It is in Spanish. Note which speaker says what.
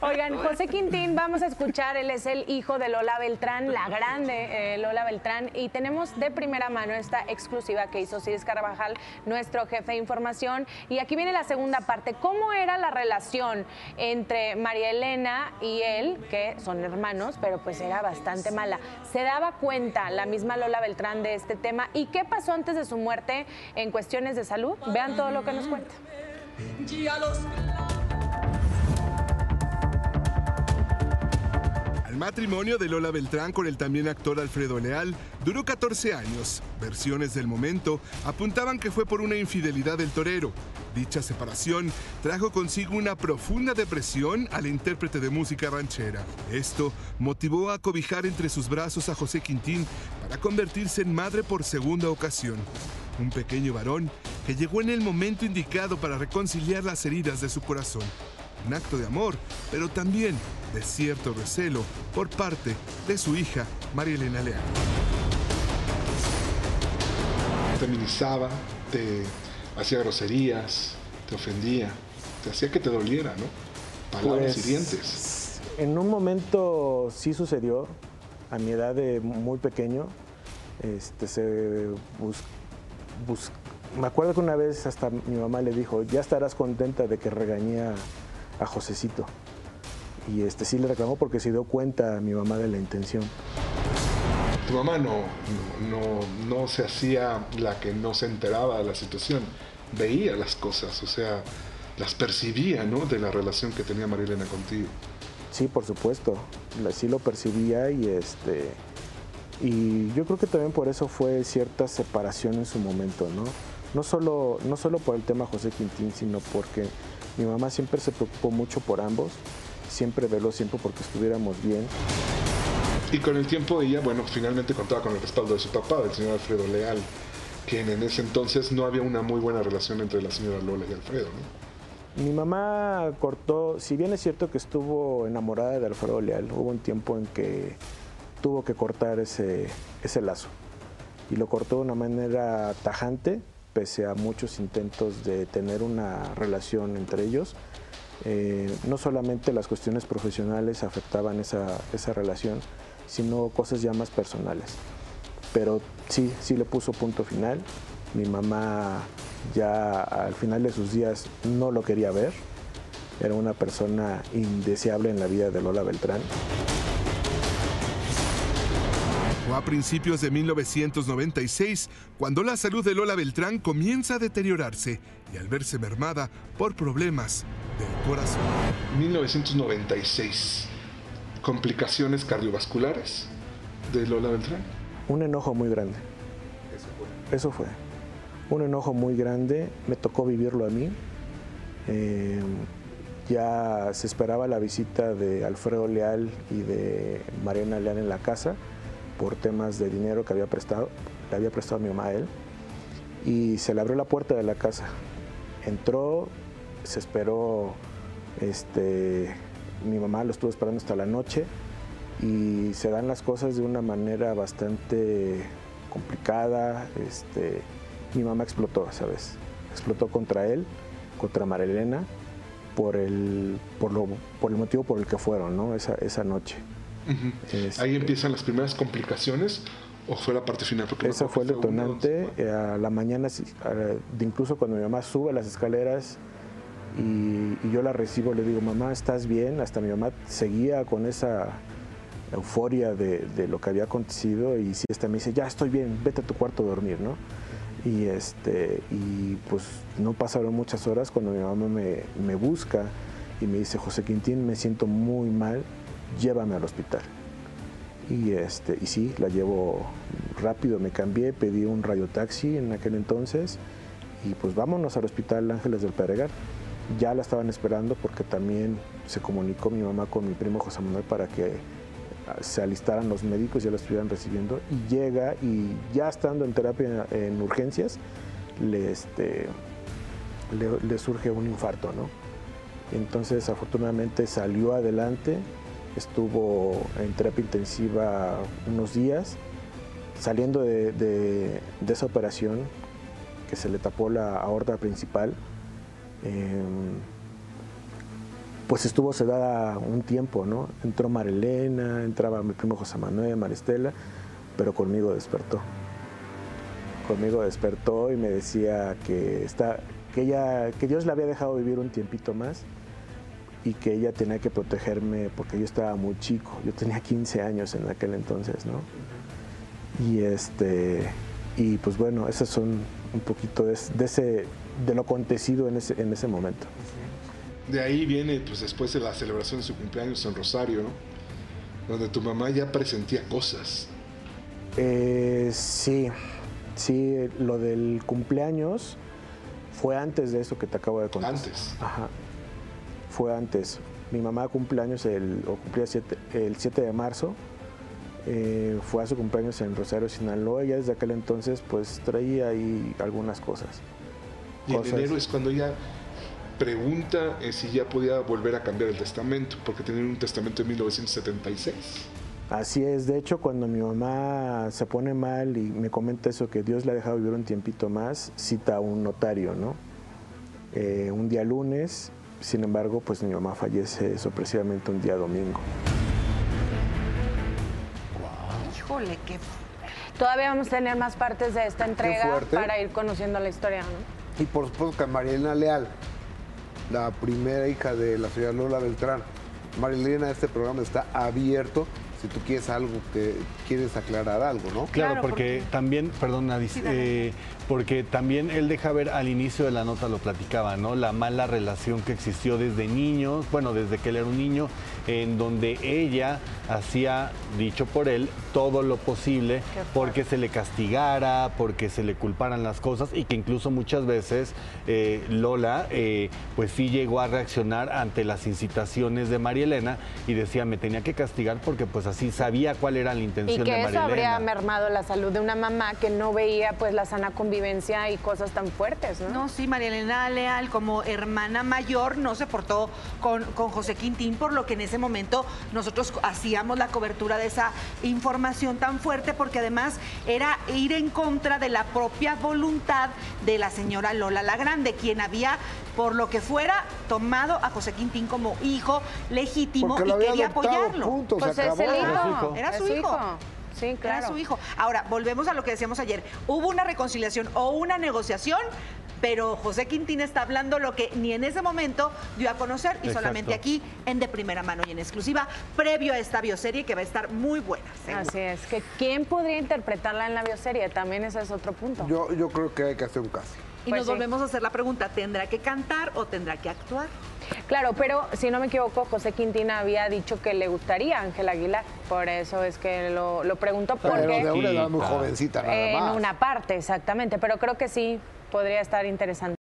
Speaker 1: Oigan, José Quintín, vamos a escuchar, él es el hijo de Lola Beltrán, la grande eh, Lola Beltrán, y tenemos de primera mano esta exclusiva que hizo Cidis Carvajal, nuestro jefe de información. Y aquí viene la segunda parte, ¿cómo era la relación entre María Elena y él, que son hermanos, pero pues era bastante mala? ¿Se daba cuenta la misma Lola Beltrán de este tema? ¿Y qué pasó antes de su muerte en cuestiones de salud? Vean todo lo que nos cuenta.
Speaker 2: Matrimonio de Lola Beltrán con el también actor Alfredo Leal duró 14 años. Versiones del momento apuntaban que fue por una infidelidad del torero. Dicha separación trajo consigo una profunda depresión al intérprete de música ranchera. Esto motivó a cobijar entre sus brazos a José Quintín para convertirse en madre por segunda ocasión. Un pequeño varón que llegó en el momento indicado para reconciliar las heridas de su corazón. Un acto de amor, pero también de cierto recelo por parte de su hija, María Elena Leal.
Speaker 3: Te minimizaba, te hacía groserías, te ofendía, te hacía que te doliera, ¿no? Palabras
Speaker 4: Pues,
Speaker 3: hirientes.
Speaker 4: En un momento sí sucedió, a mi edad de muy pequeño, este, se bus- bus- me acuerdo que una vez hasta mi mamá le dijo, ya estarás contenta de que regañé a, a Josecito. Y este sí le reclamó porque se dio cuenta mi mamá de la intención.
Speaker 3: Tu mamá no, no, no, no se hacía la que no se enteraba de la situación, veía las cosas, o sea, las percibía, ¿no? De la relación que tenía María Elena contigo.
Speaker 4: Sí, por supuesto, sí lo percibía y este y yo creo que también por eso fue cierta separación en su momento, ¿no? No solo, no solo por el tema José Quintín, sino porque mi mamá siempre se preocupó mucho por ambos, siempre veló siempre porque estuviéramos bien.
Speaker 3: Y con el tiempo ella, bueno, finalmente contaba con el respaldo de su papá, del señor Alfredo Leal, quien en ese entonces no había una muy buena relación entre la señora Lola y Alfredo, ¿no?
Speaker 4: Mi mamá cortó, si bien es cierto que estuvo enamorada de Alfredo Leal, hubo un tiempo en que tuvo que cortar ese, ese lazo. Y lo cortó de una manera tajante, pese a muchos intentos de tener una relación entre ellos. Eh, no solamente las cuestiones profesionales afectaban esa, esa relación, sino cosas ya más personales. Pero sí, sí le puso punto final. Mi mamá ya al final de sus días no lo quería ver. Era una persona indeseable en la vida de Lola Beltrán.
Speaker 2: A principios de 1996 cuando la salud de Lola Beltrán comienza a deteriorarse y al verse mermada por problemas del corazón.
Speaker 3: 1996, complicaciones cardiovasculares de Lola Beltrán.
Speaker 4: Un enojo muy grande. Eso fue. Un enojo muy grande. Me tocó vivirlo a mí. Eh, ya se esperaba la visita de Alfredo Leal y de Mariana Leal en la casa por temas de dinero que había prestado, le había prestado mi mamá a él. Y se le abrió la puerta de la casa. Entró, se esperó, este, mi mamá lo estuvo esperando hasta la noche y se dan las cosas de una manera bastante complicada. Este, mi mamá explotó, ¿sabes? Explotó contra él, contra Marilena, por el, por, lo, por el motivo por el que fueron, ¿no? Esa, esa noche. Este,
Speaker 3: Ahí empiezan las primeras complicaciones o fue la parte final. Porque
Speaker 4: Esa fue el detonante. eh, a la mañana, incluso cuando mi mamá sube las escaleras y, y yo la recibo, le digo, mamá, ¿estás bien? Hasta mi mamá seguía con esa euforia de, de lo que había acontecido y sí, hasta me dice, ya estoy bien, vete a tu cuarto a dormir, ¿no? Y, este, y pues no pasaron muchas horas cuando mi mamá me, me busca y me dice, José Quintín, me siento muy mal, llévame al hospital. Y, este, y sí, la llevo rápido, me cambié, pedí un radiotaxi en aquel entonces y pues vámonos al Hospital Ángeles del Pedregal. Ya la estaban esperando porque también se comunicó mi mamá con mi primo José Manuel para que ah, se alistaran los médicos, ya la estuvieran recibiendo y llega y ya estando en terapia en urgencias, le, este, le, le surge un infarto, ¿no? Entonces afortunadamente salió adelante, estuvo en terapia intensiva unos días, saliendo de, esa operación que se le tapó la aorta principal, eh, pues estuvo sedada un tiempo, ¿no? Entró Marilena, entraba mi primo José Manuel, Maristela, pero conmigo despertó. Conmigo despertó y me decía que, está, que, ella, que Dios la había dejado vivir un tiempito más y que ella tenía que protegerme porque yo estaba muy chico, yo tenía 15 años en aquel entonces, ¿no? Y este y pues bueno, esos son un poquito de, ese de lo acontecido en ese, en ese momento.
Speaker 3: De ahí viene pues después de la celebración de su cumpleaños en Rosario, ¿no? Donde tu mamá ya presentía cosas.
Speaker 4: Eh, sí, sí, lo del cumpleaños fue antes de eso que te acabo de contar.
Speaker 3: Antes.
Speaker 4: Ajá fue antes. Mi mamá cumpleaños el, o cumplía el 7 de marzo. Eh, fue a su cumpleaños en Rosario, Sinaloa. Y desde aquel entonces pues traía ahí algunas cosas.
Speaker 3: Y en enero es cuando ella pregunta eh, si ya podía volver a cambiar el testamento, porque tenía un testamento en 1976.
Speaker 4: Así es, de hecho cuando mi mamá se pone mal y me comenta eso, que Dios le ha dejado vivir un tiempito más, cita a un notario, ¿no? Eh, un día lunes sin embargo, pues mi mamá fallece sorpresivamente un día domingo.
Speaker 5: Híjole, qué
Speaker 1: Todavía vamos a tener más partes de esta entrega para ir conociendo la historia, ¿no?
Speaker 6: Y por supuesto que Marilena Leal, la primera hija de la señora Lola Beltrán. Marilena, este programa está abierto si tú quieres algo que quieres aclarar algo, ¿no?
Speaker 7: Claro, porque, también, perdón, Nadis, eh, porque también él deja ver al inicio de la nota lo platicaba, ¿no? La mala relación que existió desde niños, bueno, desde que él era un niño, en donde ella hacía, dicho por él, todo lo posible porque se le castigara, porque se le culparan las cosas y que incluso muchas veces eh, Lola, eh, pues sí llegó a reaccionar ante las incitaciones de María Elena y decía, me tenía que castigar porque pues así sabía cuál era la intención de María
Speaker 1: Y que eso habría mermado la salud de una mamá que no veía pues la sana convivencia y cosas tan fuertes, ¿no?
Speaker 5: No, sí, María Elena Leal como hermana mayor no se portó con, con José Quintín, por lo que en ese momento nosotros hacíamos la cobertura de esa información tan fuerte, porque además era ir en contra de la propia voluntad de la señora Lola la Grande, quien había, por lo que fuera, tomado a José Quintín como hijo legítimo y quería apoyarlo.
Speaker 1: pues es el hijo.
Speaker 5: Era su hijo.
Speaker 1: Sí, claro.
Speaker 5: Era su hijo. Ahora, volvemos a lo que decíamos ayer. Hubo una reconciliación o una negociación, pero José Quintín está hablando lo que ni en ese momento dio a conocer y solamente aquí en de primera mano y en exclusiva, previo a esta bioserie que va a estar muy buena.
Speaker 1: Así es, que ¿quién podría interpretarla en la bioserie? También ese es otro punto.
Speaker 6: Yo, yo creo que hay que hacer un caso.
Speaker 5: Y pues nos volvemos a hacer la pregunta, ¿tendrá que cantar o tendrá que actuar?
Speaker 1: Claro, pero si no me equivoco, José Quintina había dicho que le gustaría a Ángela Aguilar, por eso es que lo, lo preguntó. Porque,
Speaker 6: pero de una edad muy jovencita nada
Speaker 1: En una parte, exactamente, pero creo que sí podría estar interesante.